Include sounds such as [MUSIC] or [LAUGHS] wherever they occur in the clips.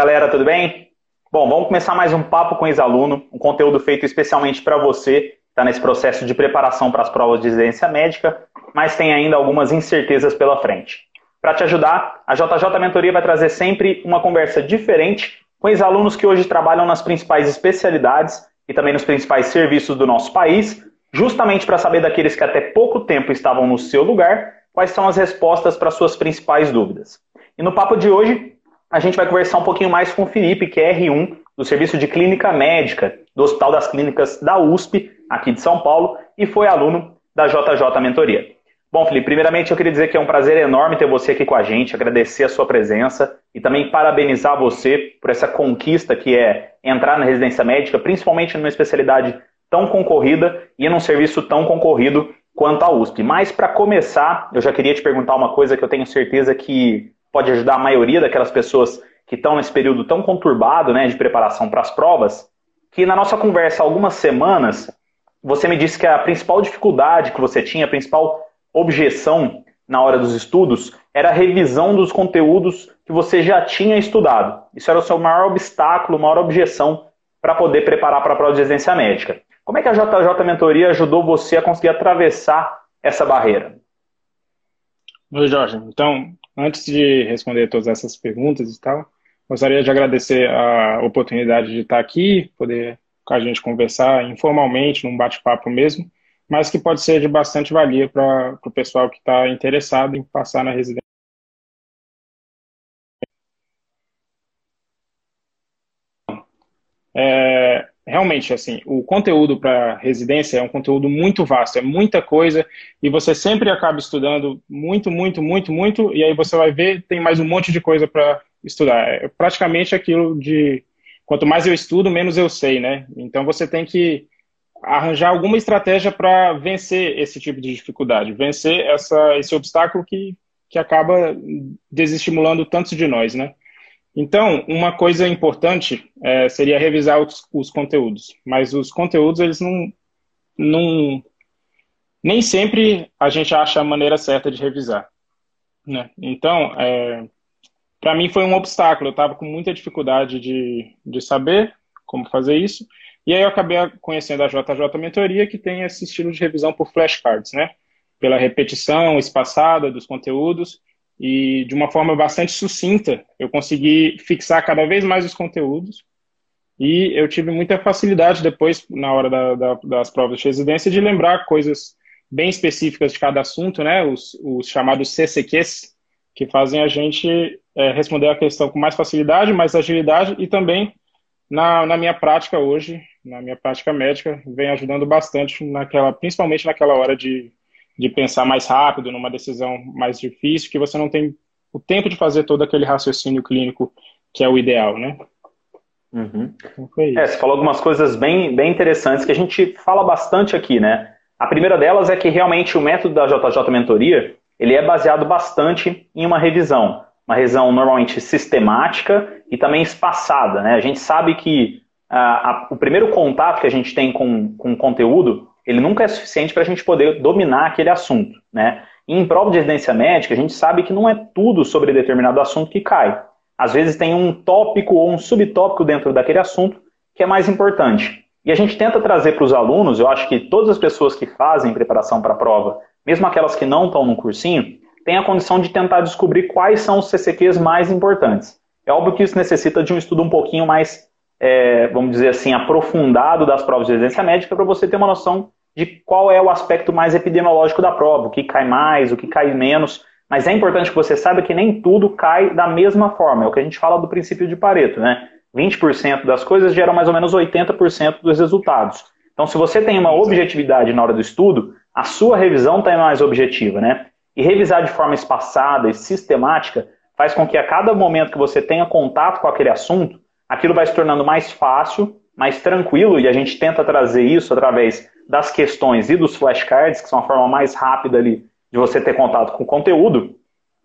galera, tudo bem? Bom, vamos começar mais um papo com ex-aluno, um conteúdo feito especialmente para você que está nesse processo de preparação para as provas de residência médica, mas tem ainda algumas incertezas pela frente. Para te ajudar, a JJ Mentoria vai trazer sempre uma conversa diferente com ex-alunos que hoje trabalham nas principais especialidades e também nos principais serviços do nosso país, justamente para saber daqueles que até pouco tempo estavam no seu lugar, quais são as respostas para suas principais dúvidas. E no papo de hoje, a gente vai conversar um pouquinho mais com o Felipe, que é R1 do Serviço de Clínica Médica do Hospital das Clínicas da USP, aqui de São Paulo, e foi aluno da JJ Mentoria. Bom, Felipe, primeiramente eu queria dizer que é um prazer enorme ter você aqui com a gente, agradecer a sua presença e também parabenizar você por essa conquista que é entrar na residência médica, principalmente numa especialidade tão concorrida e num serviço tão concorrido quanto a USP. Mas para começar, eu já queria te perguntar uma coisa que eu tenho certeza que pode ajudar a maioria daquelas pessoas que estão nesse período tão conturbado né, de preparação para as provas, que na nossa conversa há algumas semanas, você me disse que a principal dificuldade que você tinha, a principal objeção na hora dos estudos era a revisão dos conteúdos que você já tinha estudado. Isso era o seu maior obstáculo, maior objeção para poder preparar para a prova de residência médica. Como é que a JJ Mentoria ajudou você a conseguir atravessar essa barreira? Oi, Jorge. Então, antes de responder todas essas perguntas e tal, gostaria de agradecer a oportunidade de estar aqui, poder com a gente conversar informalmente, num bate-papo mesmo, mas que pode ser de bastante valia para o pessoal que está interessado em passar na residência. É, realmente, assim, o conteúdo para residência é um conteúdo muito vasto, é muita coisa, e você sempre acaba estudando muito, muito, muito, muito, e aí você vai ver, tem mais um monte de coisa para estudar. É praticamente aquilo de quanto mais eu estudo, menos eu sei, né? Então você tem que arranjar alguma estratégia para vencer esse tipo de dificuldade, vencer essa, esse obstáculo que, que acaba desestimulando tantos de nós, né? Então, uma coisa importante é, seria revisar os, os, conteúdos, mas os conteúdos, eles não, não... Nem sempre a gente acha a maneira certa de revisar, né? Então, é, para mim foi um obstáculo, eu estava com muita dificuldade de, de saber como fazer isso, e aí eu acabei conhecendo a JJ Mentoria, que tem esse estilo de revisão por flashcards, né? Pela repetição espaçada dos conteúdos e de uma forma bastante sucinta, eu consegui fixar cada vez mais os conteúdos e eu tive muita facilidade depois, na hora da, da, das provas de residência, de lembrar coisas bem específicas de cada assunto, né? Os, os chamados CCQs, que fazem a gente é, responder a questão com mais facilidade, mais agilidade e também na, na minha prática hoje, na minha prática médica, vem ajudando bastante, naquela, principalmente naquela hora de, de pensar mais rápido, numa decisão mais difícil, que você não tem o tempo de fazer todo aquele raciocínio clínico que é o ideal, né? Uhum. Então é, você falou algumas coisas bem, bem interessantes que a gente fala bastante aqui, né? A primeira delas é que realmente o método da JJ Mentoria, ele é baseado bastante em uma revisão. Uma revisão normalmente sistemática e também espaçada, né? A gente sabe que a, o primeiro contato que a gente tem com, com o conteúdo, ele nunca é suficiente para a gente poder dominar aquele assunto, né? E em prova de residência médica, a gente sabe que não é tudo sobre determinado assunto que cai. Às vezes tem um tópico ou um subtópico dentro daquele assunto que é mais importante. E a gente tenta trazer para os alunos, eu acho que todas as pessoas que fazem preparação para a prova, mesmo aquelas que não estão no cursinho, têm a condição de tentar descobrir quais são os CCQs mais importantes. É óbvio que isso necessita de um estudo um pouquinho mais é, vamos dizer assim, aprofundado das provas de residência médica para você ter uma noção de qual é o aspecto mais epidemiológico da prova, o que cai mais, o que cai menos. Mas é importante que você saiba que nem tudo cai da mesma forma. É o que a gente fala do princípio de Pareto, né? 20% das coisas geram mais ou menos 80% dos resultados. Então, se você tem uma objetividade na hora do estudo, a sua revisão está mais objetiva, né? E revisar de forma espaçada e sistemática faz com que a cada momento que você tenha contato com aquele assunto, aquilo vai se tornando mais fácil, mais tranquilo, e a gente tenta trazer isso através das questões e dos flashcards, que são a forma mais rápida ali de você ter contato com o conteúdo,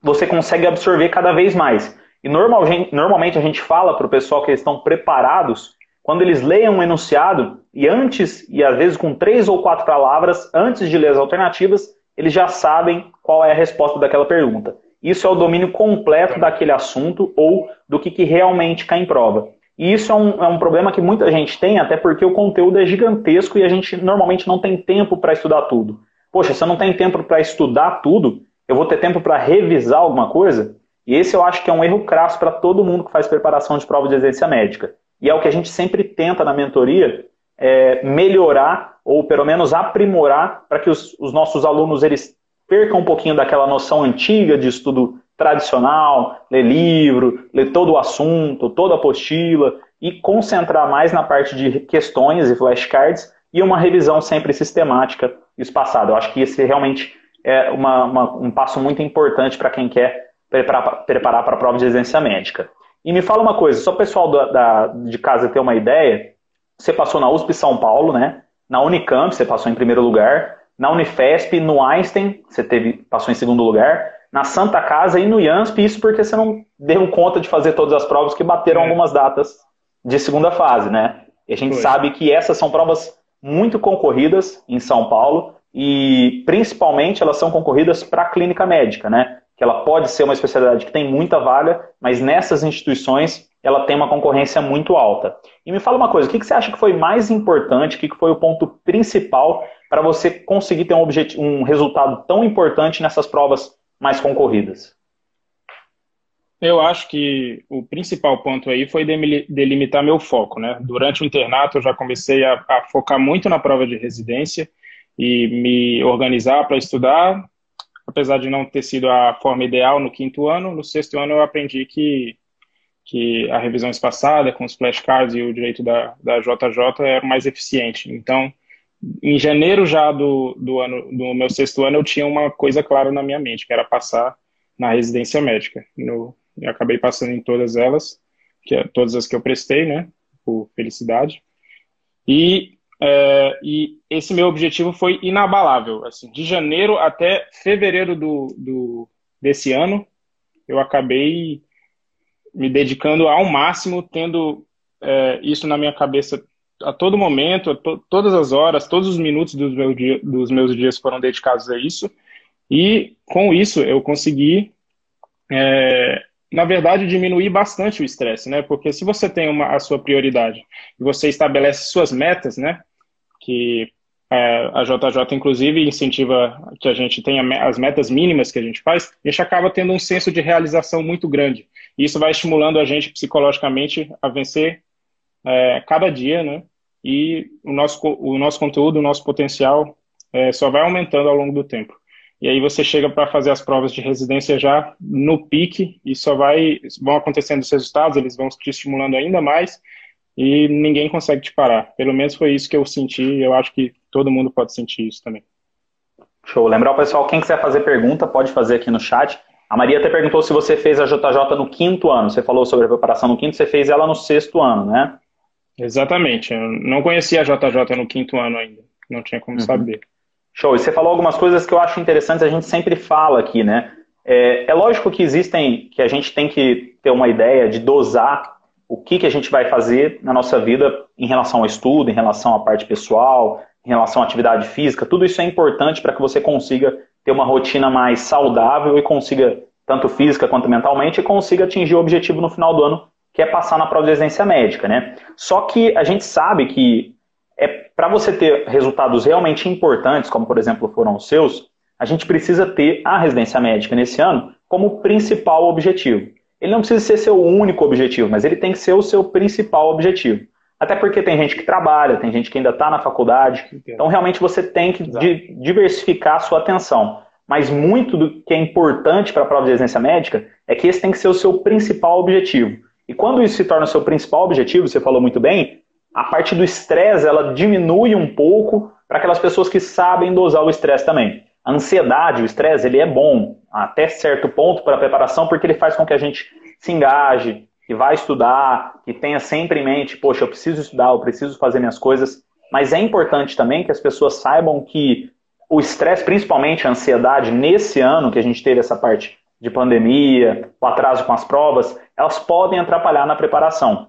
você consegue absorver cada vez mais. E normalmente a gente fala para o pessoal que eles estão preparados, quando eles leiam um enunciado, e antes, e às vezes com três ou quatro palavras, antes de ler as alternativas, eles já sabem qual é a resposta daquela pergunta. isso é o domínio completo daquele assunto ou do que, que realmente cai em prova. E isso é um, é um problema que muita gente tem, até porque o conteúdo é gigantesco e a gente normalmente não tem tempo para estudar tudo. Poxa, se eu não tenho tempo para estudar tudo, eu vou ter tempo para revisar alguma coisa? E esse eu acho que é um erro crasso para todo mundo que faz preparação de prova de exercício médica. E é o que a gente sempre tenta na mentoria, é melhorar ou pelo menos aprimorar para que os, os nossos alunos eles percam um pouquinho daquela noção antiga de estudo tradicional, ler livro, ler todo o assunto, toda a apostila e concentrar mais na parte de questões e flashcards e uma revisão sempre sistemática e espaçada. Eu acho que esse realmente é uma, uma, um passo muito importante para quem quer preparar, preparar para a prova de residência médica. E me fala uma coisa, só o pessoal da, da, de casa ter uma ideia, você passou na USP São Paulo, né? Na Unicamp, você passou em primeiro lugar. Na Unifesp, no Einstein, você teve, passou em segundo lugar. Na Santa Casa e no IANSP, isso porque você não deu conta de fazer todas as provas que bateram é. algumas datas de segunda fase, né? E a gente Foi. sabe que essas são provas muito concorridas em São Paulo e principalmente elas são concorridas para a clínica médica, né? Que ela pode ser uma especialidade que tem muita vaga, mas nessas instituições ela tem uma concorrência muito alta. E me fala uma coisa, o que, você acha que foi mais importante, o que, foi o ponto principal para você conseguir ter um, um resultado tão importante nessas provas mais concorridas? Eu acho que o principal ponto aí foi delimitar meu foco, né? Durante o internato eu já comecei a, a focar muito na prova de residência e me organizar para estudar, apesar de não ter sido a forma ideal no quinto ano, no sexto ano eu aprendi que que a revisão espaçada com os flashcards e o direito da, da JJ era mais eficiente. Então, em janeiro já do, do ano do meu sexto ano, eu tinha uma coisa clara na minha mente, que era passar na residência médica. No, eu acabei passando em todas elas, que é, todas as que eu prestei, né, por felicidade. E, é, e esse meu objetivo foi inabalável. Assim, de janeiro até fevereiro do, do, desse ano, eu acabei me dedicando ao máximo, tendo é, isso na minha cabeça a todo momento, a to todas as horas, todos os minutos dos, meu dia, dos meus dias foram dedicados a isso. E com isso eu consegui, é, na verdade, diminuir bastante o estresse, né? Porque se você tem uma, a sua prioridade e você estabelece suas metas, né? Que é, a JJ, inclusive, incentiva que a gente tenha as metas mínimas que a gente faz, a gente acaba tendo um senso de realização muito grande. E isso vai estimulando a gente psicologicamente a vencer é, cada dia, né? E o nosso, o nosso conteúdo, o nosso potencial é, só vai aumentando ao longo do tempo. E aí você chega para fazer as provas de residência já no pique e só vai vão acontecendo os resultados, eles vão te estimulando ainda mais e ninguém consegue te parar. Pelo menos foi isso que eu senti e eu acho que todo mundo pode sentir isso também. Show. Lembrar o pessoal, quem quiser fazer pergunta, pode fazer aqui no chat. A Maria até perguntou se você fez a JJ no quinto ano. Você falou sobre a preparação no quinto, você fez ela no sexto ano, né? Exatamente. Eu não conhecia a JJ no quinto ano ainda. Não tinha como uhum. saber. Show. E você falou algumas coisas que eu acho interessantes, a gente sempre fala aqui, né? É, é lógico que existem, que a gente tem que ter uma ideia de dosar o que, que a gente vai fazer na nossa vida em relação ao estudo, em relação à parte pessoal, em relação à atividade física. Tudo isso é importante para que você consiga ter uma rotina mais saudável e consiga, tanto física quanto mentalmente, e consiga atingir o objetivo no final do ano, que é passar na prova de residência médica, né? Só que a gente sabe que é para você ter resultados realmente importantes, como por exemplo foram os seus, a gente precisa ter a residência médica nesse ano como principal objetivo. Ele não precisa ser seu único objetivo, mas ele tem que ser o seu principal objetivo. Até porque tem gente que trabalha, tem gente que ainda está na faculdade. Então, realmente, você tem que di diversificar a sua atenção. Mas muito do que é importante para a prova de residência médica é que esse tem que ser o seu principal objetivo. E quando isso se torna seu principal objetivo, você falou muito bem, a parte do estresse ela diminui um pouco para aquelas pessoas que sabem dosar o estresse também. A ansiedade, o estresse, ele é bom até certo ponto para a preparação, porque ele faz com que a gente se engaje, que vai estudar, que tenha sempre em mente, poxa, eu preciso estudar, eu preciso fazer minhas coisas. Mas é importante também que as pessoas saibam que o estresse, principalmente a ansiedade, nesse ano que a gente teve essa parte de pandemia, o atraso com as provas, elas podem atrapalhar na preparação.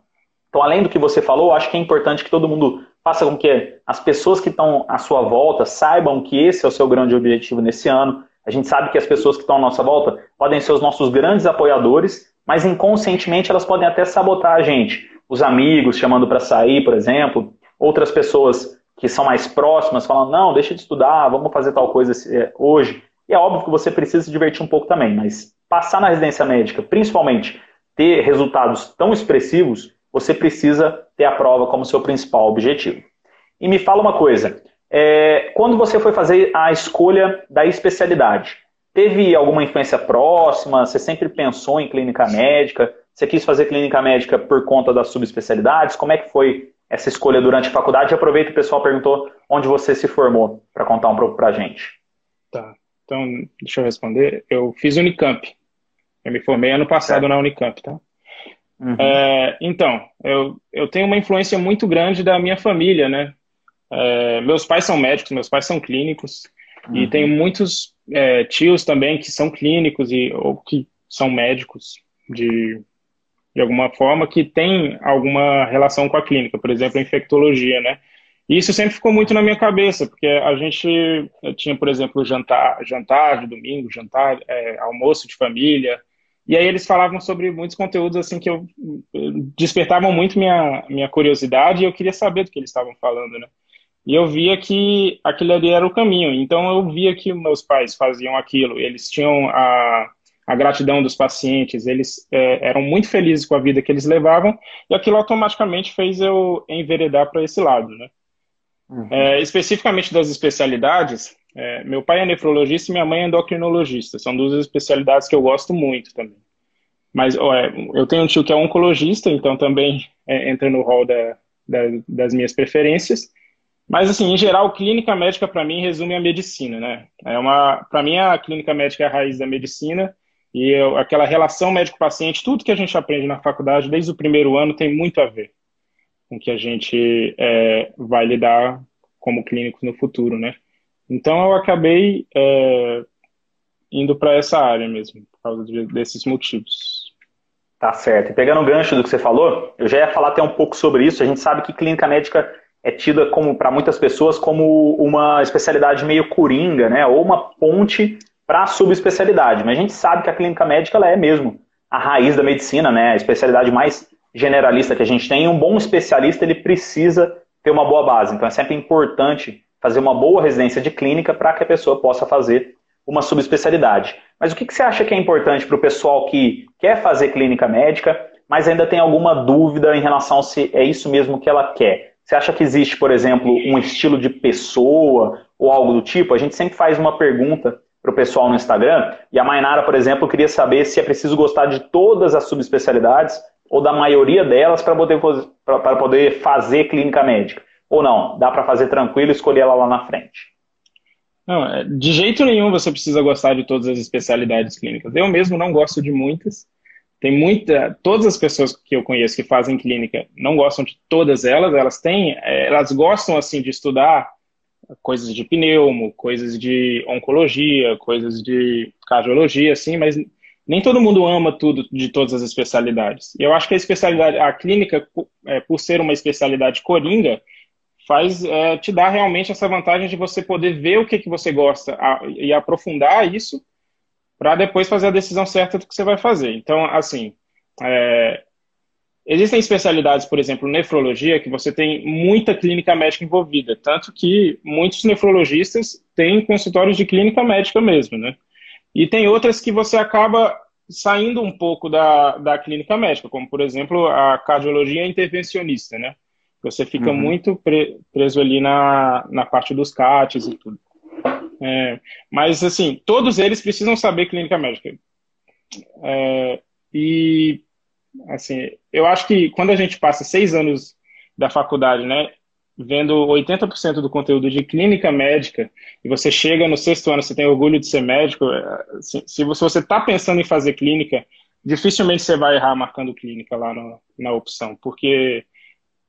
Então, além do que você falou, acho que é importante que todo mundo faça com que as pessoas que estão à sua volta saibam que esse é o seu grande objetivo nesse ano. A gente sabe que as pessoas que estão à nossa volta podem ser os nossos grandes apoiadores, mas inconscientemente elas podem até sabotar a gente. Os amigos chamando para sair, por exemplo, outras pessoas que são mais próximas falando: não, deixa de estudar, vamos fazer tal coisa eh, hoje. E é óbvio que você precisa se divertir um pouco também, mas passar na residência médica, principalmente ter resultados tão expressivos, você precisa ter a prova como seu principal objetivo. E me fala uma coisa: é, quando você foi fazer a escolha da especialidade, teve alguma influência próxima? Você sempre pensou em clínica médica? Você quis fazer clínica médica por conta das subespecialidades? Como é que foi essa escolha durante a faculdade? Aproveita o pessoal perguntou onde você se formou, para contar um pouco para a gente. Tá, então deixa eu responder. Eu fiz Unicamp. Eu me formei ano passado certo. na Unicamp, tá? Uhum. É, então, eu, eu tenho uma influência muito grande da minha família, né? É, meus pais são médicos, meus pais são clínicos, uhum. e tenho muitos é, tios também que são clínicos e, ou que são médicos de, de alguma forma que tem alguma relação com a clínica, por exemplo, a infectologia, né? E isso sempre ficou muito na minha cabeça, porque a gente tinha, por exemplo, jantar, jantar de domingo, jantar, é, almoço de família, e aí eles falavam sobre muitos conteúdos assim que eu despertavam muito minha, minha curiosidade e eu queria saber do que eles estavam falando, né? E eu via que aquele ali era o caminho. Então eu via que meus pais faziam aquilo. Eles tinham a, a gratidão dos pacientes, eles é, eram muito felizes com a vida que eles levavam, e aquilo automaticamente fez eu enveredar para esse lado. Né? Uhum. É, especificamente das especialidades, é, meu pai é nefrologista e minha mãe é endocrinologista. São duas especialidades que eu gosto muito também. Mas ó, é, eu tenho um tio que é oncologista, então também é, entra no rol da, da, das minhas preferências. Mas, assim, em geral, clínica médica, para mim, resume a medicina, né? É uma, para mim, a clínica médica é a raiz da medicina e eu, aquela relação médico-paciente, tudo que a gente aprende na faculdade, desde o primeiro ano, tem muito a ver com que a gente é, vai lidar como clínico no futuro, né? Então, eu acabei é, indo para essa área mesmo, por causa de, desses motivos. Tá certo. E pegando o gancho do que você falou, eu já ia falar até um pouco sobre isso. A gente sabe que clínica médica é tida como para muitas pessoas como uma especialidade meio coringa, né? Ou uma ponte para a subespecialidade. Mas a gente sabe que a clínica médica ela é mesmo a raiz da medicina, né? A especialidade mais generalista que a gente tem. Um bom especialista ele precisa ter uma boa base. Então é sempre importante fazer uma boa residência de clínica para que a pessoa possa fazer uma subespecialidade. Mas o que, que você acha que é importante para o pessoal que quer fazer clínica médica, mas ainda tem alguma dúvida em relação se é isso mesmo que ela quer? Você acha que existe, por exemplo, um estilo de pessoa ou algo do tipo? A gente sempre faz uma pergunta para o pessoal no Instagram e a Mainara, por exemplo, queria saber se é preciso gostar de todas as subespecialidades ou da maioria delas para poder, poder fazer clínica médica. Ou não, dá para fazer tranquilo e escolher ela lá na frente. Não, é, de jeito nenhum você precisa gostar de todas as especialidades clínicas. Eu mesmo não gosto de muitas. Tem muita, todas as pessoas que eu conheço que fazem clínica não gostam de todas elas, elas têm, é, elas gostam assim de estudar coisas de pneumo, coisas de oncologia, coisas de cardiologia, assim, mas nem todo mundo ama tudo de todas as especialidades. Eu acho que a especialidade, a clínica, é, por ser uma especialidade coringa, faz é, te dá realmente essa vantagem de você poder ver o que, que você gosta a, e aprofundar isso para depois fazer a decisão certa do que você vai fazer. Então, assim, é, existem especialidades, por exemplo, nefrologia, que você tem muita clínica médica envolvida, tanto que muitos nefrologistas têm consultórios de clínica médica mesmo, né? E tem outras que você acaba saindo um pouco da, da clínica médica, como, por exemplo, a cardiologia intervencionista, né? Você fica uhum. muito pre, preso ali na, na parte dos CATs e tudo. É, mas, assim, todos eles precisam saber clínica médica. É, e, assim, eu acho que quando a gente passa seis anos da faculdade, né, vendo 80% do conteúdo de clínica médica, e você chega no sexto ano, você tem orgulho de ser médico, assim, se você está pensando em fazer clínica, dificilmente você vai errar marcando clínica lá no, na opção, porque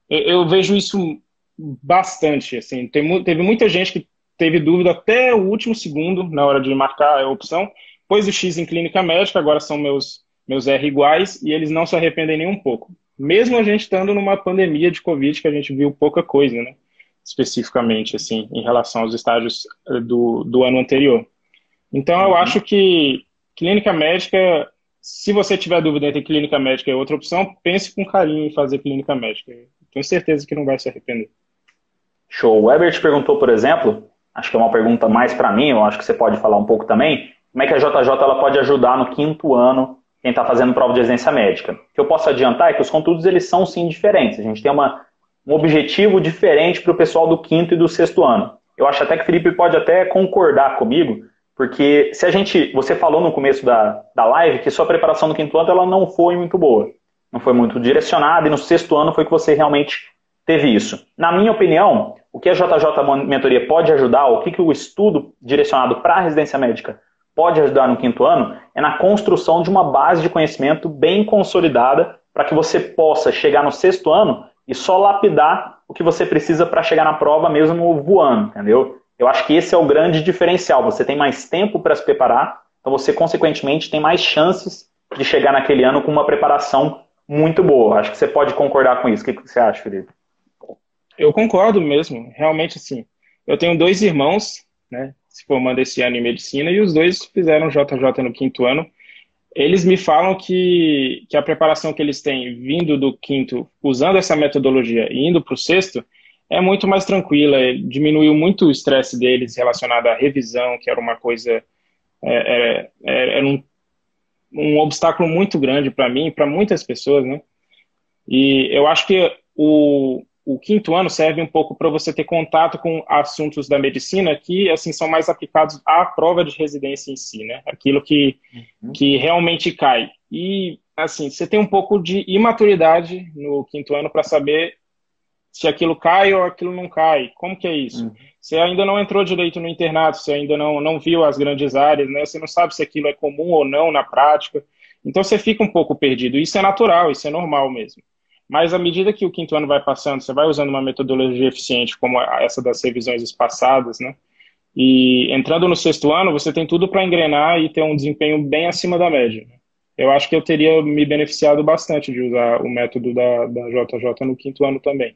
eu, eu, vejo isso bastante, assim, tem, teve muita gente que teve dúvida até o último segundo na hora de marcar a opção, pôs o X em clínica médica, agora são meus, meus R iguais, e eles não se arrependem nem um pouco. Mesmo a gente estando numa pandemia de Covid, que a gente viu pouca coisa, né? Especificamente, assim, em relação aos estágios eh, do, do ano anterior. Então, eu uhum. acho que clínica médica, se você tiver dúvida entre clínica médica e outra opção, pense com carinho em fazer clínica médica. Tenho certeza que não vai se arrepender. Show. O Ebert perguntou, por exemplo, acho que é uma pergunta mais para mim, eu acho que você pode falar um pouco também, como é que a JJ ela pode ajudar no quinto ano quem está fazendo prova de residência médica? O que eu posso adiantar é que os conteúdos eles são sim diferentes. A gente tem uma, um objetivo diferente para o pessoal do quinto e do sexto ano. Eu acho até que o Felipe pode até concordar comigo, porque se a gente, você falou no começo da, da live que sua preparação no quinto ano ela não foi muito boa, não foi muito direcionada e no sexto ano foi que você realmente teve isso. Na minha opinião, o que a JJ Mentoria pode ajudar, o que, que o estudo direcionado para a residência médica pode ajudar no quinto ano, é na construção de uma base de conhecimento bem consolidada para que você possa chegar no sexto ano e só lapidar o que você precisa para chegar na prova mesmo voando, entendeu? Eu acho que esse é o grande diferencial. Você tem mais tempo para se preparar, então você, consequentemente, tem mais chances de chegar naquele ano com uma preparação muito boa. Acho que você pode concordar com isso. O que você acha, Felipe? Eu concordo mesmo, realmente assim. Eu tenho dois irmãos, né, se formando esse ano em medicina, e os dois fizeram JJ no quinto ano. Eles me falam que, que a preparação que eles têm vindo do quinto, usando essa metodologia e indo para o sexto, é muito mais tranquila, diminuiu muito o estresse deles relacionado à revisão, que era uma coisa, é, é, era um, um obstáculo muito grande para mim para muitas pessoas, né? E eu acho que o, o quinto ano serve um pouco para você ter contato com assuntos da medicina que assim são mais aplicados à prova de residência em si, né? Aquilo que, uhum. que realmente cai. E assim, você tem um pouco de imaturidade no quinto ano para saber se aquilo cai ou aquilo não cai. Como que é isso? Uhum. Você ainda não entrou direito no internato, você ainda não, não viu as grandes áreas, né? Você não sabe se aquilo é comum ou não na prática. Então você fica um pouco perdido. Isso é natural, isso é normal mesmo. Mas à medida que o quinto ano vai passando, você vai usando uma metodologia eficiente como essa das revisões espaçadas, né? E entrando no sexto ano, você tem tudo para engrenar e ter um desempenho bem acima da média. Eu acho que eu teria me beneficiado bastante de usar o método da, da JJ no quinto ano também.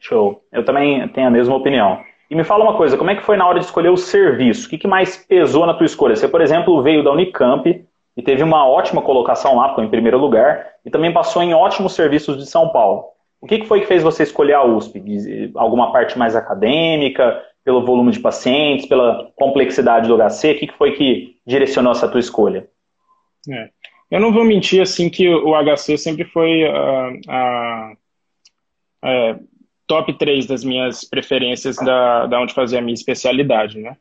Show. Eu também tenho a mesma opinião. E me fala uma coisa, como é que foi na hora de escolher o serviço? O que, que mais pesou na tua escolha? Você, por exemplo, veio da Unicamp, e teve uma ótima colocação lá, ficou em primeiro lugar, e também passou em ótimos serviços de São Paulo. O que, foi que fez você escolher a USP? Alguma parte mais acadêmica, pelo volume de pacientes, pela complexidade do HC? O que, que foi que direcionou essa tua escolha? É. Eu não vou mentir assim que o HC sempre foi a, a, a top 3 das minhas preferências da, da onde fazer a minha especialidade, né?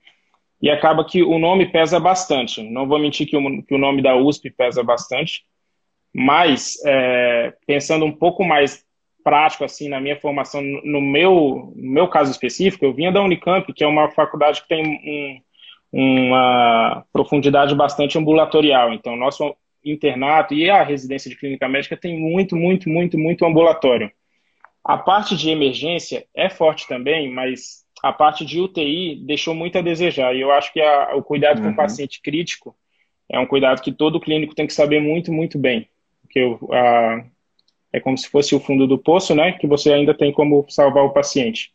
E acaba que o nome pesa bastante. Não vou mentir que o, que o nome da USP pesa bastante, mas é, pensando um pouco mais prático assim na minha formação, no meu, no meu caso específico, eu vinha da Unicamp, que é uma faculdade que tem um, uma profundidade bastante ambulatorial. Então, nosso internato e a residência de clínica médica tem muito, muito, muito, muito ambulatório. A parte de emergência é forte também, mas a parte de UTI deixou muito a desejar. E eu acho que a, o cuidado uhum. com o uhum. paciente crítico é um cuidado que todo clínico tem que saber muito, muito bem. Porque a, é como se fosse o fundo do poço, né? Que você ainda tem como salvar o paciente.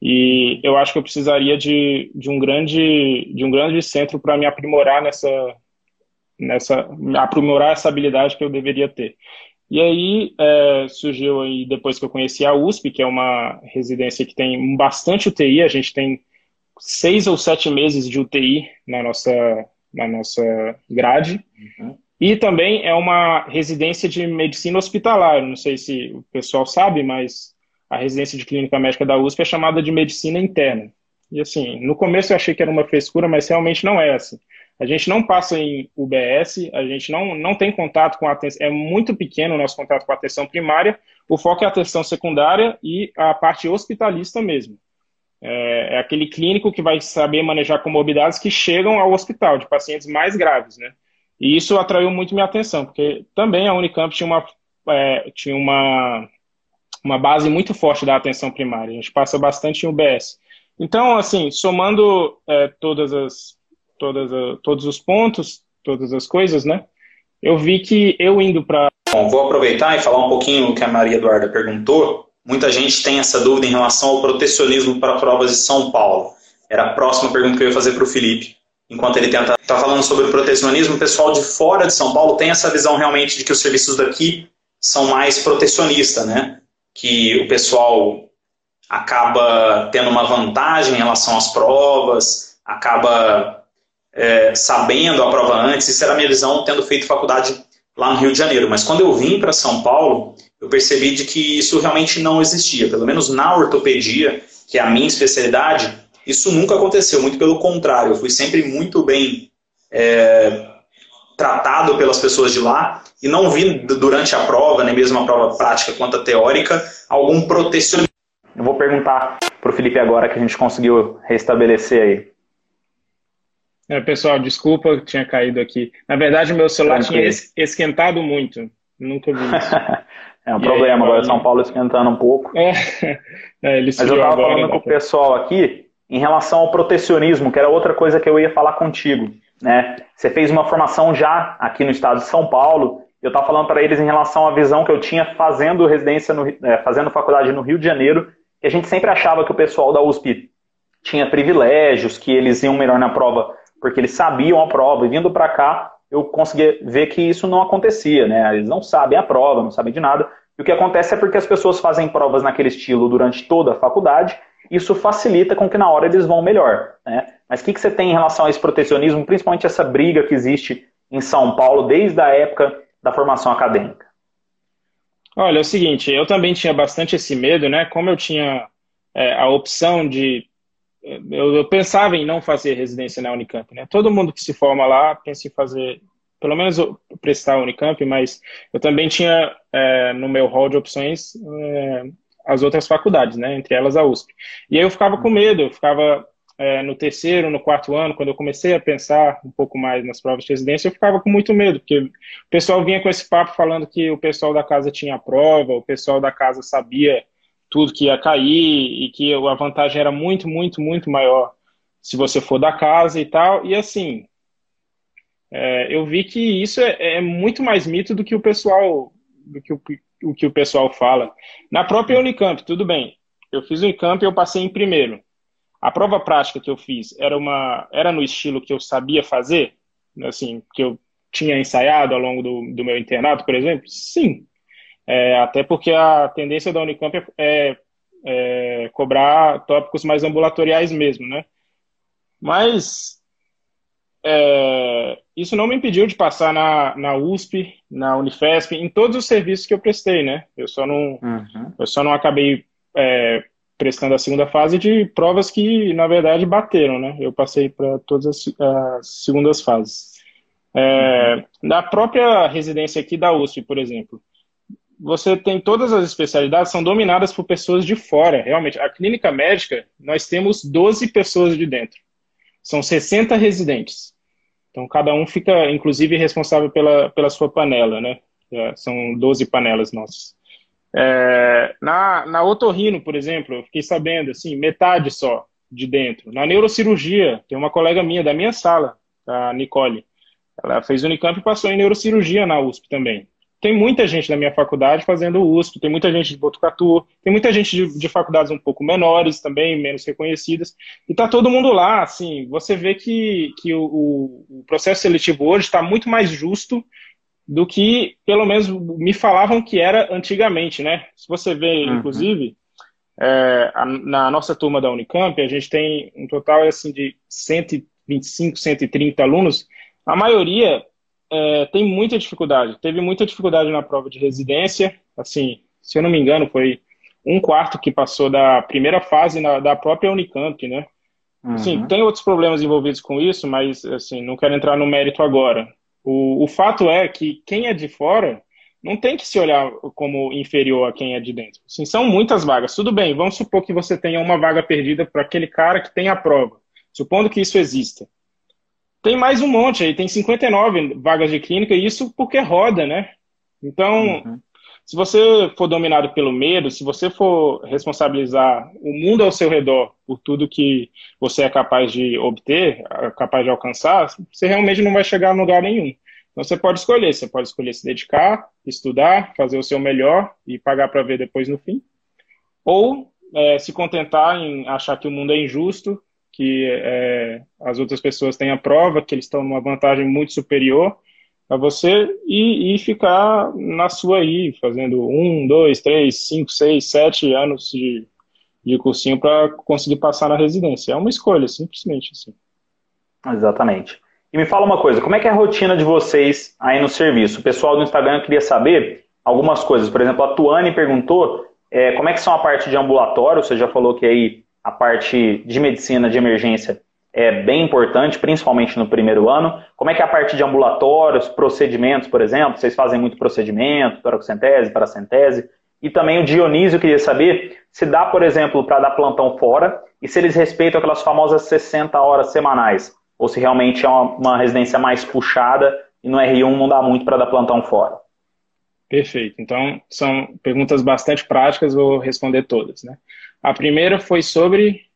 E eu acho que eu precisaria de, de um grande de um grande centro para me aprimorar nessa nessa aprimorar essa habilidade que eu deveria ter. E aí é, surgiu aí, depois que eu conheci a USP, que é uma residência que tem bastante UTI, a gente tem seis ou sete meses de UTI na nossa, na nossa grade. Uhum. E também é uma residência de medicina hospitalar. Não sei se o pessoal sabe, mas a residência de clínica médica da USP é chamada de medicina interna. E assim, no começo eu achei que era uma frescura, mas realmente não é assim. A gente não passa em UBS, a gente não, não tem contato com a atenção, é muito pequeno o nosso contato com a atenção primária, o foco é a atenção secundária e a parte hospitalista mesmo. É, é aquele clínico que vai saber manejar comorbidades que chegam ao hospital, de pacientes mais graves, né? E isso atraiu muito minha atenção, porque também a Unicamp tinha uma, é, tinha uma, uma base muito forte da atenção primária, a gente passa bastante em UBS. Então, assim, somando é, todas as todas a, todos os pontos, todas as coisas, né? Eu vi que eu indo para. Vou aproveitar e falar um pouquinho o que a Maria Eduarda perguntou. Muita gente tem essa dúvida em relação ao protecionismo para provas de São Paulo. Era a próxima pergunta que eu ia fazer para o Felipe. enquanto ele tenta tá falando sobre o protecionismo, o pessoal de fora de São Paulo tem essa visão realmente de que os serviços daqui são mais protecionistas, né? Que o pessoal acaba tendo uma vantagem em relação às provas, acaba é, sabendo a prova antes. Isso era a minha visão tendo feito faculdade lá no Rio de Janeiro. Mas quando eu vim para São Paulo, eu percebi de que isso realmente não existia. Pelo menos na ortopedia, que é a minha especialidade, isso nunca aconteceu. Muito pelo contrário, eu fui sempre muito bem é, tratado pelas pessoas de lá e não vi durante a prova, nem mesmo a prova prática quanto a teórica, algum protecionismo. Eu vou perguntar para o Felipe agora que a gente conseguiu restabelecer aí. É, pessoal, desculpa, tinha caído aqui. Na verdade, o meu celular Tranquilo. tinha esquentado muito. Nunca vi isso. [LAUGHS] é um e problema, aí, agora São Paulo esquentando um pouco. É, [LAUGHS] é Mas eu estava falando com o pessoal aqui em relação ao protecionismo, que era outra coisa que eu ia falar contigo. Né? Você fez uma formação já aqui no estado de São Paulo. Eu estava falando para eles em relação à visão que eu tinha fazendo residência, no, é, fazendo faculdade no Rio de Janeiro, que a gente sempre achava que o pessoal da USP tinha privilégios, que eles iam melhor na prova porque eles sabiam a prova, e vindo para cá eu consegui ver que isso não acontecia, né? Eles não sabem a prova, não sabem de nada. E o que acontece é porque as pessoas fazem provas naquele estilo durante toda a faculdade, isso facilita com que na hora eles vão melhor, né? Mas o que, que você tem em relação a esse protecionismo, principalmente essa briga que existe em São Paulo desde a época da formação acadêmica? Olha, é o seguinte, eu também tinha bastante esse medo, né? Como eu tinha é, a opção de eu, eu, pensava em não fazer residência na Unicamp, né? Todo mundo que se forma lá pensa em fazer, pelo menos prestar a Unicamp, mas eu também tinha é, no meu hall de opções é, as outras faculdades, né? Entre elas a USP. E aí eu ficava com medo, eu ficava é, no terceiro, no quarto ano, quando eu comecei a pensar um pouco mais nas provas de residência, eu ficava com muito medo, porque o pessoal vinha com esse papo falando que o pessoal da casa tinha prova, o pessoal da casa sabia tudo que ia cair e que a vantagem era muito, muito, muito maior se você for da casa e tal. E assim, é, eu vi que isso é, é, muito mais mito do que o pessoal do que o, o, que o pessoal fala. Na própria Unicamp, tudo bem. Eu fiz o Unicamp e eu passei em primeiro. A prova prática que eu fiz era uma era no estilo que eu sabia fazer, assim, que eu tinha ensaiado ao longo do, do meu internato, por exemplo? Sim, é, até porque a tendência da Unicamp é, é, é, cobrar tópicos mais ambulatoriais mesmo, né? Mas é, isso não me impediu de passar na, na USP, na Unifesp, em todos os serviços que eu prestei, né? Eu só não, uhum. eu só não acabei é, prestando a segunda fase de provas que, na verdade, bateram, né? Eu passei para todas as, as, segundas fases. É, uhum. Na própria residência aqui da USP, por exemplo, você tem todas as especialidades são dominadas por pessoas de fora, realmente. A clínica médica, nós temos 12 pessoas de dentro. São 60 residentes. Então, cada um fica, inclusive, responsável pela, pela sua panela, né? É, são 12 panelas nossas. É, na, na otorrino, por exemplo, eu fiquei sabendo, assim, metade só de dentro. Na neurocirurgia, tem uma colega minha da minha sala, a Nicole. Ela fez Unicamp e passou em neurocirurgia na USP também tem muita gente na minha faculdade fazendo USP, tem muita gente de Botucatu, tem muita gente de, de faculdades um pouco menores também, menos reconhecidas, e tá todo mundo lá, assim, você vê que, que o, o processo seletivo hoje está muito mais justo do que, pelo menos, me falavam que era antigamente, né? Se você vê, uhum. inclusive, é, a, na nossa turma da Unicamp, a gente tem um total, assim, de 125, 130 alunos, a maioria é, tem muita dificuldade. Teve muita dificuldade na prova de residência. Assim, se eu não me engano, foi um quarto que passou da primeira fase na, da própria Unicamp, né? Assim, uhum. tem outros problemas envolvidos com isso, mas assim, não quero entrar no mérito agora. O, o fato é que quem é de fora não tem que se olhar como inferior a quem é de dentro. Assim, são muitas vagas. Tudo bem, vamos supor que você tenha uma vaga perdida para aquele cara que tem a prova. Supondo que isso exista. Tem mais um monte aí, tem 59 vagas de clínica, e isso porque roda, né? Então, uhum. se você for dominado pelo medo, se você for responsabilizar o mundo ao seu redor por tudo que você é capaz de obter, é capaz de alcançar, você realmente não vai chegar a lugar nenhum. Então você pode escolher, você pode escolher se dedicar, estudar, fazer o seu melhor e pagar para ver depois no fim. Ou é, se contentar em achar que o mundo é injusto que é, as outras pessoas têm a prova, que eles estão numa vantagem muito superior a você e, e ficar na sua aí, fazendo um, dois, três, cinco, seis, sete anos de, de cursinho para conseguir passar na residência. É uma escolha, simplesmente assim. Exatamente. E me fala uma coisa, como é que é a rotina de vocês aí no serviço? O pessoal do Instagram queria saber algumas coisas. Por exemplo, a Tuane perguntou é, como é que são a parte de ambulatório, você já falou que aí a parte de medicina de emergência é bem importante, principalmente no primeiro ano. Como é que é a parte de ambulatórios, procedimentos, por exemplo? Vocês fazem muito procedimento, toracocentese, paracentese. E também o Dionísio queria saber se dá, por exemplo, para dar plantão fora e se eles respeitam aquelas famosas 60 horas semanais, ou se realmente é uma, uma residência mais puxada e no R1 não dá muito para dar plantão fora. Perfeito. Então, são perguntas bastante práticas, vou responder todas. Né? A primeira foi sobre.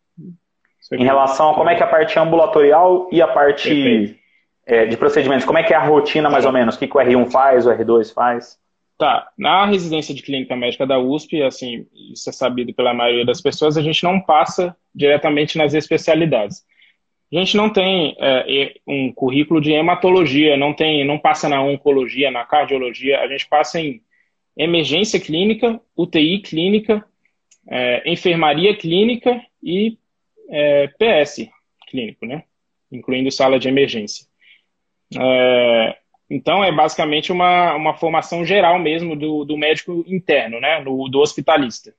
sobre... Em relação a como é que é a parte ambulatorial e a parte é, de procedimentos, como é que é a rotina mais ou menos? O que, que o R1 faz, o R2 faz? Tá, na residência de clínica médica da USP, assim, isso é sabido pela maioria das pessoas, a gente não passa diretamente nas especialidades. A gente não tem é, um currículo de hematologia, não tem, não passa na oncologia, na cardiologia, a gente passa em emergência clínica, UTI clínica, é, enfermaria clínica e é, PS clínico, né? Incluindo sala de emergência. É, então, é basicamente uma, uma formação geral mesmo do, do médico interno, né? Do, do hospitalista.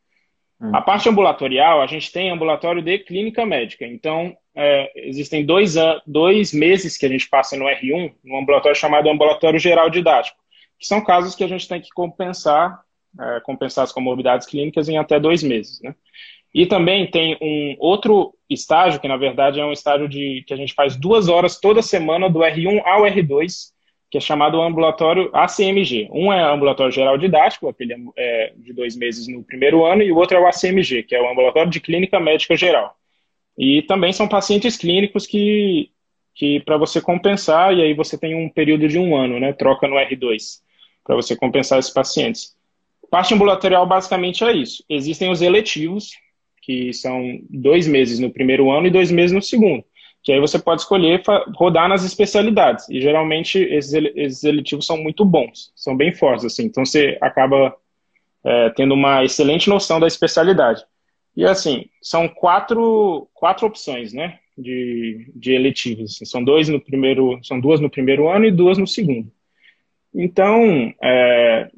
Hum. A parte ambulatorial, a gente tem ambulatório de clínica médica. Então, é, existem dois, dois meses que a gente passa no R1, num ambulatório chamado ambulatório geral didático, que são casos que a gente tem que compensar, é, compensar as comorbidades clínicas em até dois meses, né? E também tem um outro estágio, que na verdade é um estágio de que a gente faz duas horas toda semana do R1 ao R2, que é chamado ambulatório ACMG. Um é ambulatório geral didático, aquele é de dois meses no primeiro ano, e o outro é o ACMG, que é o ambulatório de clínica médica geral. E também são pacientes clínicos que, que para você compensar, e aí você tem um período de um ano, né? Troca no R2, para você compensar esses pacientes. Parte ambulatorial basicamente é isso. Existem os eletivos, que são dois meses no primeiro ano e dois meses no segundo que aí você pode escolher rodar nas especialidades. E geralmente esses, esses eletivos são muito bons, são bem fortes, assim. Então você acaba é, tendo uma excelente noção da especialidade. E assim, são quatro, quatro opções, né, de, de eletivos. Assim. São dois no primeiro, são duas no primeiro ano e duas no segundo. Então, é,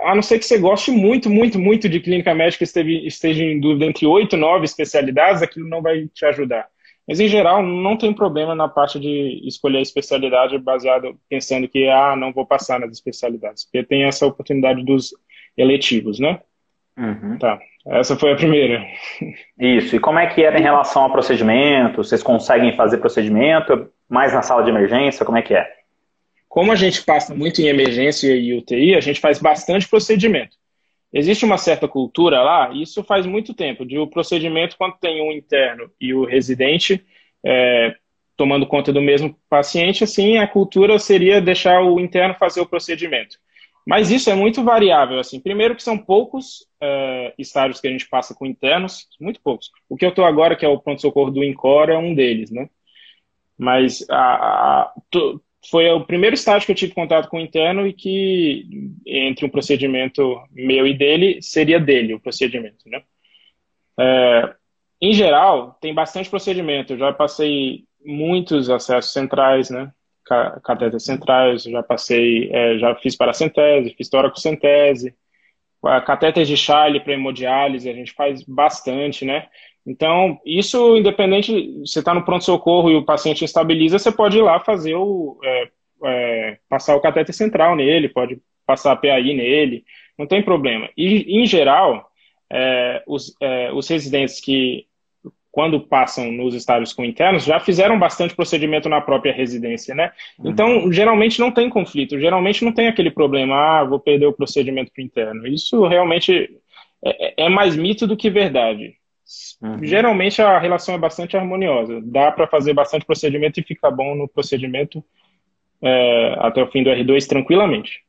a não ser que você goste muito, muito, muito de clínica médica e esteja em dúvida entre oito, nove especialidades, aquilo não vai te ajudar. Mas, em geral, não tem problema na parte de escolher a especialidade baseado, pensando que, ah, não vou passar nas especialidades, porque tem essa oportunidade dos eletivos, né? Uhum. Tá, essa foi a primeira. Isso, e como é que era em relação ao procedimento? Vocês conseguem fazer procedimento mais na sala de emergência? Como é que é? Como a gente passa muito em emergência e UTI, a gente faz bastante procedimento. Existe uma certa cultura lá, isso faz muito tempo, de o procedimento, quando tem um interno e o residente é, tomando conta do mesmo paciente, assim, a cultura seria deixar o interno fazer o procedimento. Mas isso é muito variável, assim. Primeiro que são poucos é, estágios que a gente passa com internos, muito poucos. O que eu estou agora, que é o pronto-socorro do INCOR, é um deles, né? Mas a, a, foi o primeiro estágio que eu tive contato com o interno e que, entre um procedimento meu e dele, seria dele o procedimento, né? É, em geral, tem bastante procedimento. Eu já passei muitos acessos centrais, né? Catetas centrais, já passei, é, já fiz paracentese, fiz toracocentese, catetas de Charlie para hemodiálise, a gente faz bastante, né? Então, isso independente, você está no pronto-socorro e o paciente estabiliza, você pode ir lá fazer o. É, é, passar o catéter central nele, pode passar a PAI nele, não tem problema. E, em geral, é, os, é, os residentes que, quando passam nos estádios com internos, já fizeram bastante procedimento na própria residência, né? Uhum. Então, geralmente não tem conflito, geralmente não tem aquele problema, ah, vou perder o procedimento para interno. Isso realmente é, é mais mito do que verdade. Uhum. Geralmente a relação é bastante harmoniosa. Dá para fazer bastante procedimento e fica bom no procedimento é, até o fim do R2 tranquilamente.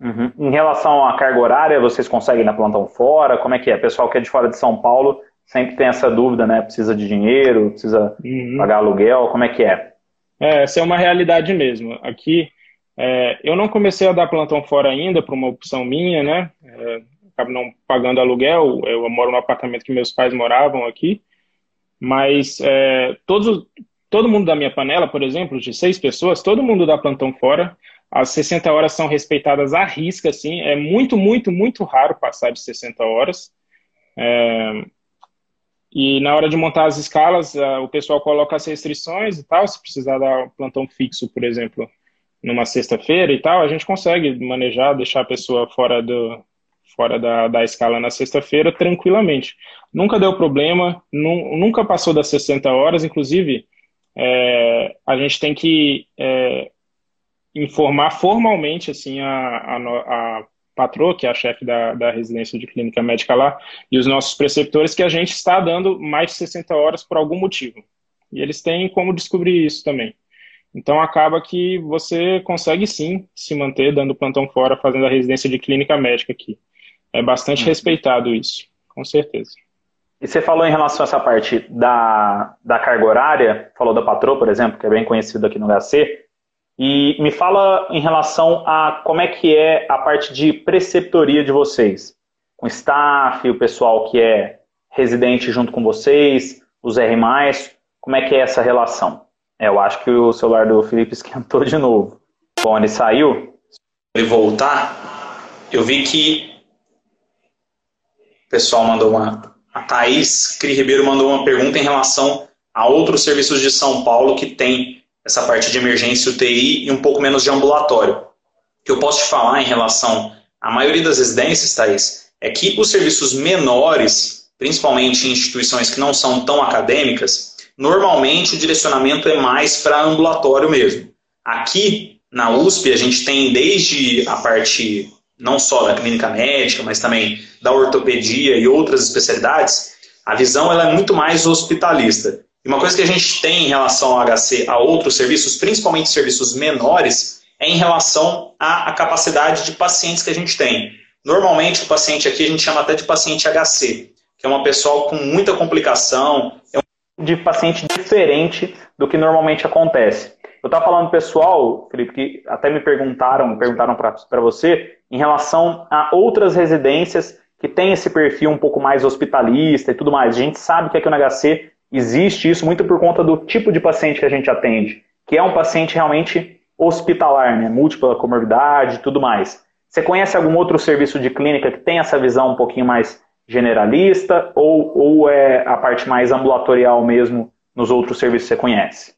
Uhum. Em relação à carga horária, vocês conseguem na plantão fora? Como é que é? Pessoal que é de fora de São Paulo sempre tem essa dúvida, né? Precisa de dinheiro, precisa uhum. pagar aluguel, como é que é? É, essa é uma realidade mesmo. Aqui, é, eu não comecei a dar plantão fora ainda, por uma opção minha, né? É, acabo não pagando aluguel, eu moro no apartamento que meus pais moravam aqui, mas é, todos, todo mundo da minha panela, por exemplo, de seis pessoas, todo mundo dá plantão fora, as 60 horas são respeitadas à risca, assim, é muito, muito, muito raro passar de 60 horas. É, e na hora de montar as escalas, o pessoal coloca as restrições e tal. Se precisar dar plantão fixo, por exemplo, numa sexta-feira e tal, a gente consegue manejar, deixar a pessoa fora, do, fora da, da escala na sexta-feira tranquilamente. Nunca deu problema, nunca passou das 60 horas, inclusive é, a gente tem que é, informar formalmente assim a, a, a patroa, que é a chefe da, da residência de clínica médica lá, e os nossos preceptores, que a gente está dando mais de 60 horas por algum motivo. E eles têm como descobrir isso também. Então acaba que você consegue sim se manter dando plantão fora, fazendo a residência de clínica médica aqui. É bastante uhum. respeitado isso, com certeza. E você falou em relação a essa parte da, da carga horária, falou da patroa, por exemplo, que é bem conhecido aqui no HC. E me fala em relação a como é que é a parte de preceptoria de vocês, com staff, o pessoal que é residente junto com vocês, os R+, como é que é essa relação? É, eu acho que o celular do Felipe [LAUGHS] esquentou de novo. Bom, ele saiu. Ele voltar, eu vi que o pessoal mandou uma. A Thaís Cri Ribeiro mandou uma pergunta em relação a outros serviços de São Paulo que tem essa parte de emergência UTI e um pouco menos de ambulatório. O que eu posso te falar em relação à maioria das residências, Thaís, é que os serviços menores, principalmente em instituições que não são tão acadêmicas, normalmente o direcionamento é mais para ambulatório mesmo. Aqui na USP a gente tem desde a parte não só da clínica médica, mas também da ortopedia e outras especialidades, a visão ela é muito mais hospitalista. E uma coisa que a gente tem em relação ao HC a outros serviços, principalmente serviços menores, é em relação à, capacidade de pacientes que a gente tem. Normalmente, o paciente aqui a gente chama até de paciente HC, que é uma pessoa com muita complicação, é um de paciente diferente do que normalmente acontece. Eu estava falando pessoal, Felipe, que até me perguntaram, perguntaram para você, em relação a outras residências que têm esse perfil um pouco mais hospitalista e tudo mais. A gente sabe que aqui no HC existe isso muito por conta do tipo de paciente que a gente atende, que é um paciente realmente hospitalar, né? múltipla comorbidade e tudo mais. Você conhece algum outro serviço de clínica que tem essa visão um pouquinho mais generalista ou, ou é a parte mais ambulatorial mesmo nos outros serviços que você conhece?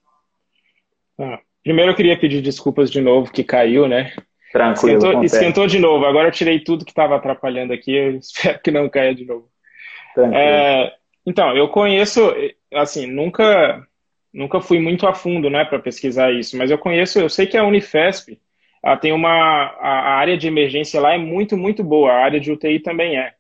Ah, primeiro eu queria pedir desculpas de novo que caiu, né? Tranquilo. Esquentou, esquentou de novo. Agora eu tirei tudo que estava atrapalhando aqui. Eu [LAUGHS] espero que não caia de novo. É, então, eu conheço, assim, nunca nunca fui muito a fundo, né, para pesquisar isso, mas eu conheço, eu sei que a Unifesp ela tem uma a, área de emergência lá é muito muito boa, a área de UTI também é.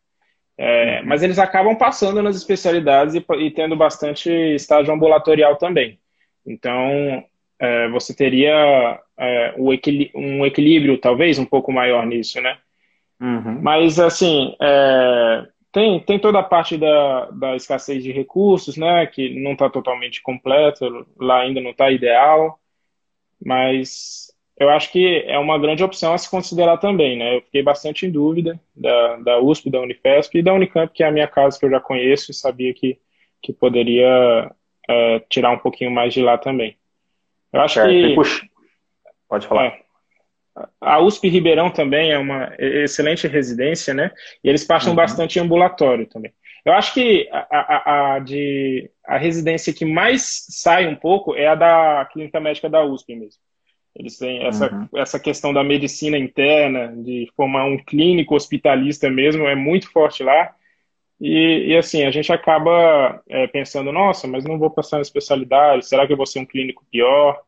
é uhum. Mas eles acabam passando nas especialidades e, e tendo bastante estágio ambulatorial também. Então, é, você teria é, um equilíbrio, talvez, um pouco maior nisso, né? Uhum. Mas, assim, é, tem, tem toda a parte da, da escassez de recursos, né, que não está totalmente completa, lá ainda não está ideal, mas eu acho que é uma grande opção a se considerar também, né, eu fiquei bastante em dúvida da, da USP, da Unifesp e da Unicamp, que é a minha casa que eu já conheço e sabia que, que poderia é, tirar um pouquinho mais de lá também. Eu acho certo. que... Puxa. Pode falar. É, a USP Ribeirão também é uma excelente residência, né? E eles passam uhum. bastante em ambulatório também. Eu acho que a, a, a, de, a residência que mais sai um pouco é a da Clínica Médica da USP mesmo. Eles têm essa, uhum. essa questão da medicina interna, de formar um clínico hospitalista mesmo, é muito forte lá. E, e assim, a gente acaba é, pensando, nossa, mas não vou passar na especialidade, será que eu vou ser um clínico pior?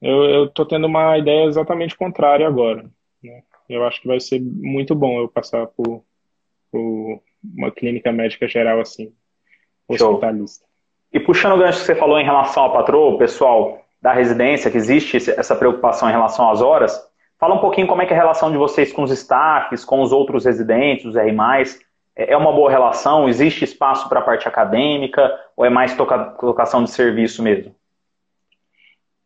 Eu estou tendo uma ideia exatamente contrária agora. Né? Eu acho que vai ser muito bom eu passar por, por uma clínica médica geral assim, hospitalista. Show. E puxando o gancho que você falou em relação ao patrão, pessoal da residência, que existe essa preocupação em relação às horas, fala um pouquinho como é que é a relação de vocês com os staffs, com os outros residentes, os R+, É, é uma boa relação? Existe espaço para a parte acadêmica? Ou é mais tocação de serviço mesmo?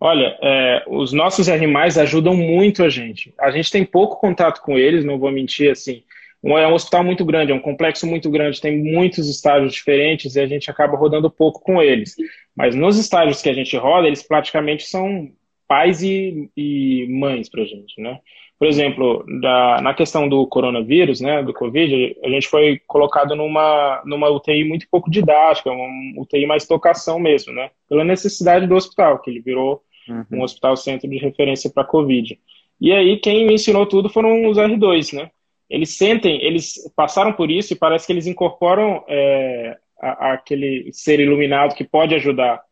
Olha, é, os nossos R+, ajudam muito a gente. A gente tem pouco contato com eles, não vou mentir, assim. É um hospital muito grande, é um complexo muito grande, tem muitos estágios diferentes e a gente acaba rodando pouco com eles. Mas nos estágios que a gente roda, eles praticamente são pais e, e mães para a gente, né? Por exemplo, da, na questão do coronavírus, né, do Covid, a gente foi colocado numa, numa UTI muito pouco didática, uma UTI mais tocação mesmo, né? Pela necessidade do hospital, que ele virou uhum. um hospital centro de referência para Covid. E aí, quem me ensinou tudo foram os R2, né? Eles sentem, eles passaram por isso e parece que eles incorporam é, a, a aquele ser iluminado que pode ajudar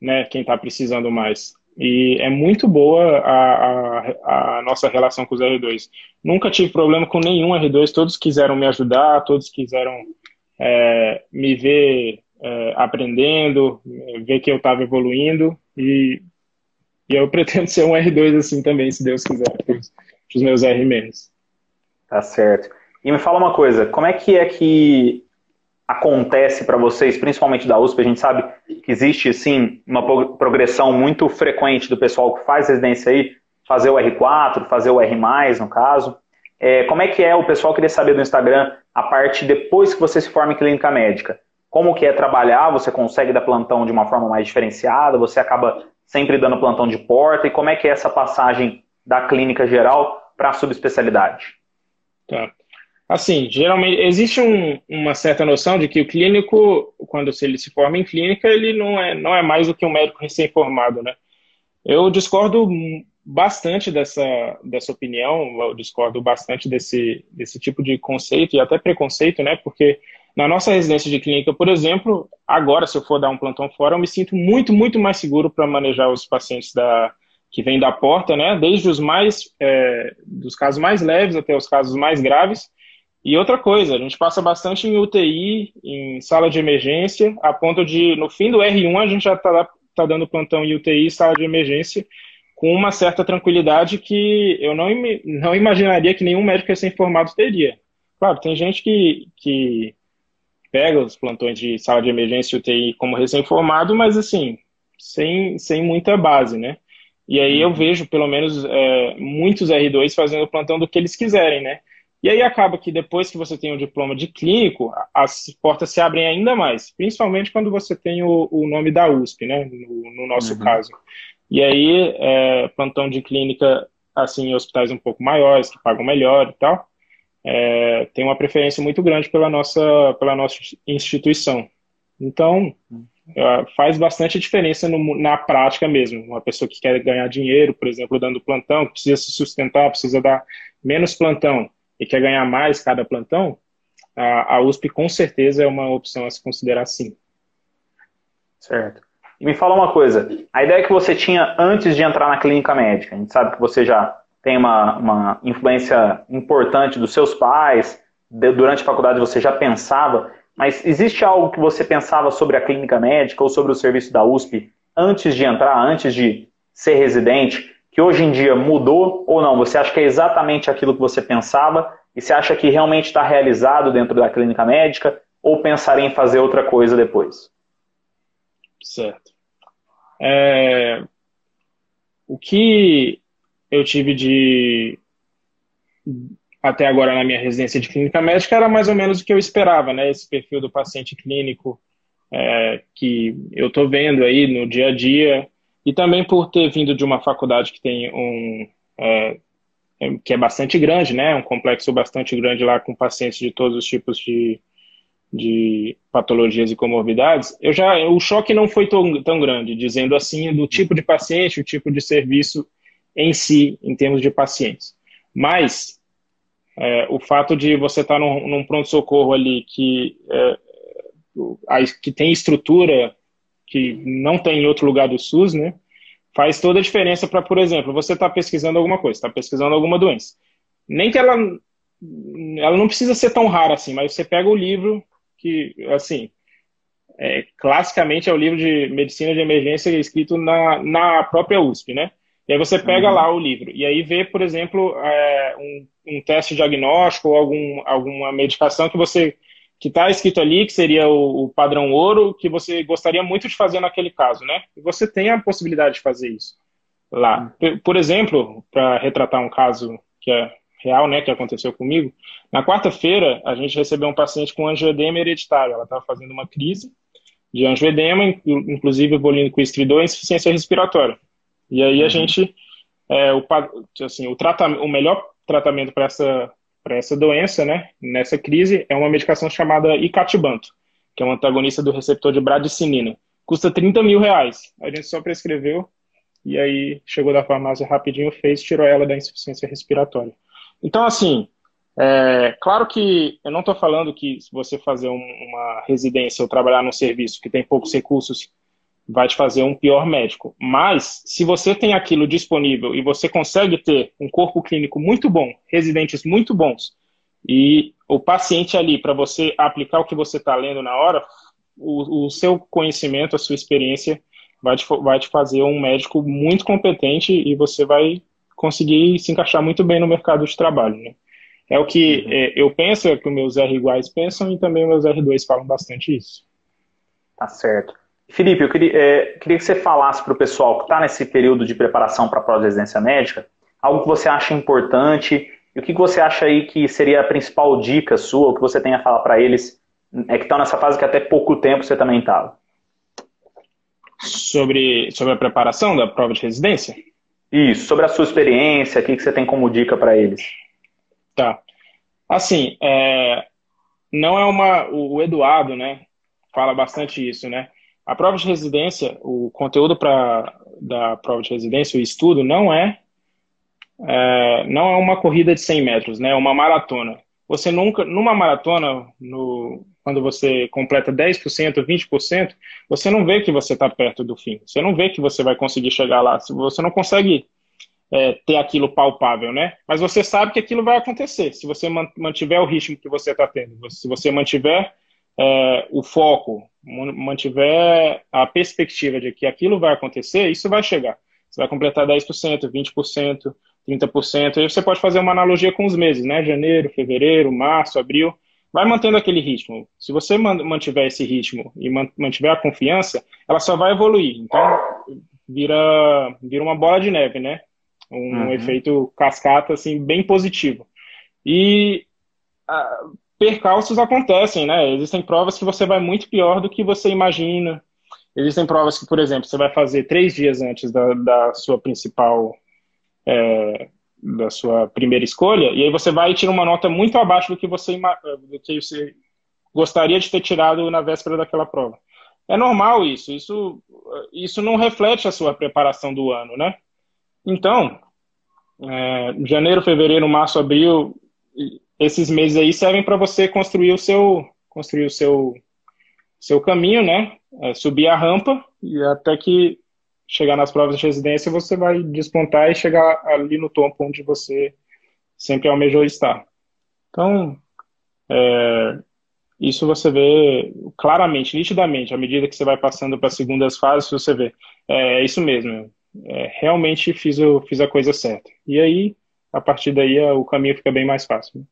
né, quem está precisando mais. E é muito boa a, a, a, nossa relação com os R2. Nunca tive problema com nenhum R2, todos quiseram me ajudar, todos quiseram é, me ver é, aprendendo, ver que eu estava evoluindo, e, e, eu [LAUGHS] pretendo ser um R2 assim também, se Deus quiser, para os meus R-. Tá certo. E me fala uma coisa, como é que é que acontece para vocês, principalmente da USP, a gente sabe que existe, sim, uma progressão muito frequente do pessoal que faz residência aí, fazer o R4, fazer o R+, no caso. É, como é que é, o pessoal queria saber do Instagram, a parte depois que você se forma em clínica médica. Como que é trabalhar, você consegue dar plantão de uma forma mais diferenciada, você acaba sempre dando plantão de porta, e como é que é essa passagem da clínica geral para a subespecialidade? Tá. Assim, geralmente existe um, uma certa noção de que o clínico, quando ele se forma em clínica, ele não é, não é mais do que um médico recém-formado, né? Eu discordo bastante dessa, dessa opinião, eu discordo bastante desse, desse tipo de conceito e até preconceito, né? Porque na nossa residência de clínica, por exemplo, agora, se eu for dar um plantão fora, eu me sinto muito, muito mais seguro para manejar os pacientes da, que vêm da porta, né? Desde os mais, é, dos casos mais leves até os casos mais graves e outra coisa, a gente passa bastante em UTI, em sala de emergência, a ponto de, no fim do R1, a gente já está tá dando plantão em UTI, sala de emergência, com uma certa tranquilidade que eu não, não imaginaria que nenhum médico recém-formado teria. Claro, tem gente que, que pega os plantões de sala de emergência e UTI como recém-formado, mas assim, sem, sem muita base, né? E aí eu uhum. vejo, pelo menos, é, muitos R2 fazendo plantão do que eles quiserem, né? E aí acaba que depois que você tem o diploma de clínico, as portas se abrem ainda mais, principalmente quando você tem o, o nome da USP, né, no, no nosso uhum. caso. E aí, é, plantão de clínica, assim, em hospitais um pouco maiores, que pagam melhor e tal, é, tem uma preferência muito grande pela nossa, pela nossa instituição. Então, é, faz bastante diferença no, na prática mesmo. Uma pessoa que quer ganhar dinheiro, por exemplo, dando plantão, que precisa se sustentar, precisa dar menos plantão, e quer ganhar mais cada plantão, a, a USP com certeza é uma opção a se considerar sim. Certo. E me fala uma coisa, a ideia que você tinha antes de entrar na clínica médica, a gente sabe que você já tem uma, uma influência importante dos seus pais, de, durante a faculdade você já pensava, mas existe algo que você pensava sobre a clínica médica ou sobre o serviço da USP antes de entrar, antes de ser residente, que hoje em dia mudou ou não? Você acha que é exatamente aquilo que você pensava e você acha que realmente está realizado dentro da clínica médica ou pensaria em fazer outra coisa depois? Certo. É... O que eu tive de até agora na minha residência de clínica médica era mais ou menos o que eu esperava, né? Esse perfil do paciente clínico é, que eu estou vendo aí no dia a dia, e também por ter vindo de uma faculdade que tem um é, é, que é bastante grande, né, um complexo bastante grande lá com pacientes de todos os tipos de, de patologias e comorbidades, eu já o choque não foi tão, tão grande, dizendo assim do tipo de paciente, o tipo de serviço em si, em termos de pacientes. Mas é, o fato de você estar num, num pronto-socorro ali que, é, que tem estrutura que não tem em outro lugar do SUS, né? Faz toda a diferença para, por exemplo, você está pesquisando alguma coisa, está pesquisando alguma doença. Nem que ela, ela não precisa ser tão rara assim, mas você pega o livro que, assim, é, classicamente é o livro de medicina de emergência escrito na, na própria USP, né? E aí você pega uhum. lá o livro e aí vê, por exemplo, é, um, um, teste diagnóstico ou algum, alguma medicação que você que está escrito ali, que seria o, o, padrão ouro, que você gostaria muito de fazer naquele caso, né? E você tem a possibilidade de fazer isso lá. Por exemplo, para retratar um caso que é real, né, que aconteceu comigo, na quarta-feira a gente recebeu um paciente com angioedema hereditário. Ela estava fazendo uma crise de angioedema, inclusive evoluindo com estridor e insuficiência respiratória. E aí a uhum. gente, é, o, assim, o, tratamento, o melhor tratamento para essa para essa doença, né, nessa crise, é uma medicação chamada icatibanto, que é um antagonista do receptor de bradicinina. Custa 30 mil reais. A gente só prescreveu e aí chegou da farmácia rapidinho, fez, tirou ela da insuficiência respiratória. Então, assim, é, claro que eu não estou falando que se você fazer um, uma residência ou trabalhar num serviço que tem poucos recursos vai te fazer um pior médico. Mas, se você tem aquilo disponível e você consegue ter um corpo clínico muito bom, residentes muito bons, e o paciente ali, para você aplicar o que você está lendo na hora, o, o, seu conhecimento, a sua experiência vai te, vai te fazer um médico muito competente e você vai conseguir se encaixar muito bem no mercado de trabalho. Né? É o que uhum. é, eu penso, é o que meus R iguais pensam e também os meus R2 falam bastante isso. Tá certo. Felipe, eu queria, é, queria que você falasse para o pessoal que está nesse período de preparação para a pós-residência médica, algo que você acha importante e o que você acha aí que seria a principal dica sua, o que você tem a falar para eles, é que estão nessa fase que até pouco tempo você também estava. Sobre, sobre a preparação da prova de residência? Isso, sobre a sua experiência, o que, que você tem como dica para eles? Tá. Assim, é, não é uma. O Eduardo, né, fala bastante isso, né? A prova de residência, o conteúdo pra, da prova de residência, o estudo, não é, é, não é uma corrida de 100 metros, né? É uma maratona. Você nunca, numa maratona, no, quando você completa 10%, 20%, você não vê que você está perto do fim. Você não vê que você vai conseguir chegar lá. Você não consegue é, ter aquilo palpável, né? Mas você sabe que aquilo vai acontecer. Se você mantiver o ritmo que você está tendo, se você mantiver é, o foco, mantiver a perspectiva de que aquilo vai acontecer, isso vai chegar. Você vai completar 10%, 20%, 30%. Aí você pode fazer uma analogia com os meses, né? Janeiro, fevereiro, março, abril. Vai mantendo aquele ritmo. Se você mantiver esse ritmo e mantiver a confiança, ela só vai evoluir. Então, vira, vira uma bola de neve, né? Um uhum. efeito cascata, assim, bem positivo. E percalços acontecem, né? Existem provas que você vai muito pior do que você imagina. Existem provas que, por exemplo, você vai fazer três dias antes da, da sua principal, é, da sua primeira escolha, e aí você vai e tira uma nota muito abaixo do que você, do que você gostaria de ter tirado na véspera daquela prova. É normal isso, isso, isso não reflete a sua preparação do ano, né? Então, é, janeiro, fevereiro, março, abril, esses meses aí servem para você construir o seu construir o seu seu caminho, né? É, subir a rampa e até que chegar nas provas de residência você vai despontar e chegar ali no topo onde você sempre almejou estar. Então, é, isso você vê claramente, nitidamente, à medida que você vai passando para as segundas fases, você vê. É, é isso mesmo. É, realmente fiz, o, fiz a coisa certa. E aí, a partir daí, o caminho fica bem mais fácil.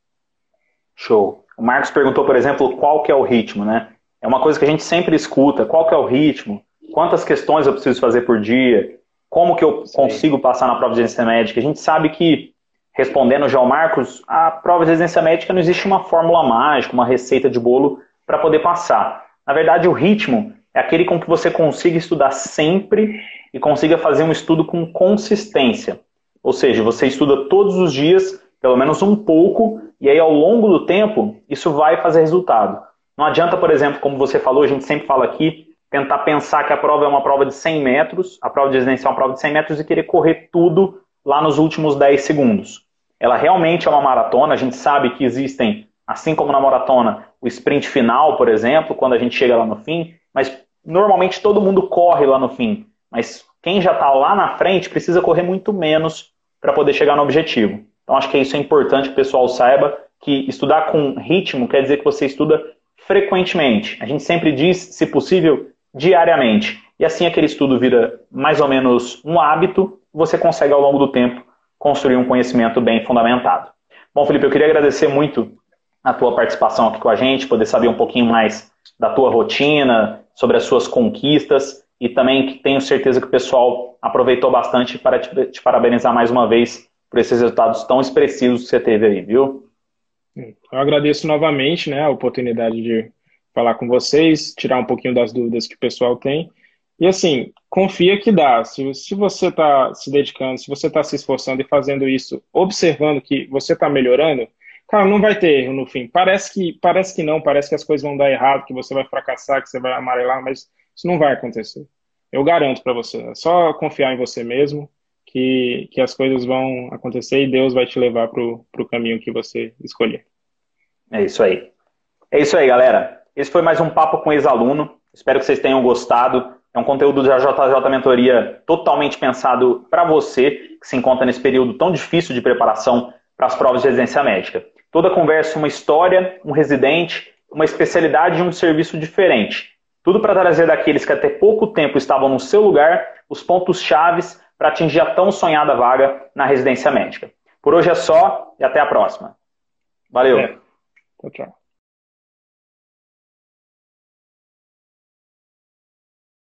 Show. O Marcos perguntou, por exemplo, qual que é o ritmo, né? É uma coisa que a gente sempre escuta. Qual que é o ritmo? Quantas questões eu preciso fazer por dia? Como que eu Sim. consigo passar na prova de residência médica? A gente sabe que, respondendo já ao Marcos, a prova de residência médica não existe uma fórmula mágica, uma receita de bolo para poder passar. Na verdade, o ritmo é aquele com que você consiga estudar sempre e consiga fazer um estudo com consistência. Ou seja, você estuda todos os dias, pelo menos um pouco, e aí, ao longo do tempo, isso vai fazer resultado. Não adianta, por exemplo, como você falou, a gente sempre fala aqui, tentar pensar que a prova é uma prova de 100 metros, a prova de residência é uma prova de 100 metros e querer correr tudo lá nos últimos 10 segundos. Ela realmente é uma maratona, a gente sabe que existem, assim como na maratona, o sprint final, por exemplo, quando a gente chega lá no fim, mas normalmente todo mundo corre lá no fim. Mas quem já está lá na frente precisa correr muito menos para poder chegar no objetivo. Então acho que isso é importante que o pessoal saiba que estudar com ritmo quer dizer que você estuda frequentemente. A gente sempre diz, se possível, diariamente. E assim aquele estudo vira mais ou menos um hábito, você consegue ao longo do tempo construir um conhecimento bem fundamentado. Bom, Felipe, eu queria agradecer muito a tua participação aqui com a gente, poder saber um pouquinho mais da tua rotina, sobre as suas conquistas e também que tenho certeza que o pessoal aproveitou bastante para te, te parabenizar mais uma vez por esses resultados tão expressivos que você teve aí, viu? Eu agradeço novamente né, a oportunidade de falar com vocês, tirar um pouquinho das dúvidas que o pessoal tem. E assim, confia que dá. Se, se você está se dedicando, se você está se esforçando e fazendo isso, observando que você está melhorando, cara, não vai ter erro no fim. Parece que, parece que não, parece que as coisas vão dar errado, que você vai fracassar, que você vai amarelar, mas isso não vai acontecer. Eu garanto para você. É só confiar em você mesmo que, que as coisas vão acontecer e Deus vai te levar para o caminho que você escolher. É isso aí. É isso aí, galera. Esse foi mais um papo com ex-aluno. Espero que vocês tenham gostado. É um conteúdo da JJ Mentoria totalmente pensado para você que se encontra nesse período tão difícil de preparação para as provas de residência médica. Toda conversa, uma história, um residente, uma especialidade e um serviço diferente. Tudo para trazer daqueles que até pouco tempo estavam no seu lugar os pontos chaves para atingir a tão sonhada vaga na residência médica. Por hoje é só e até a próxima. Valeu. É. Tchau, tchau.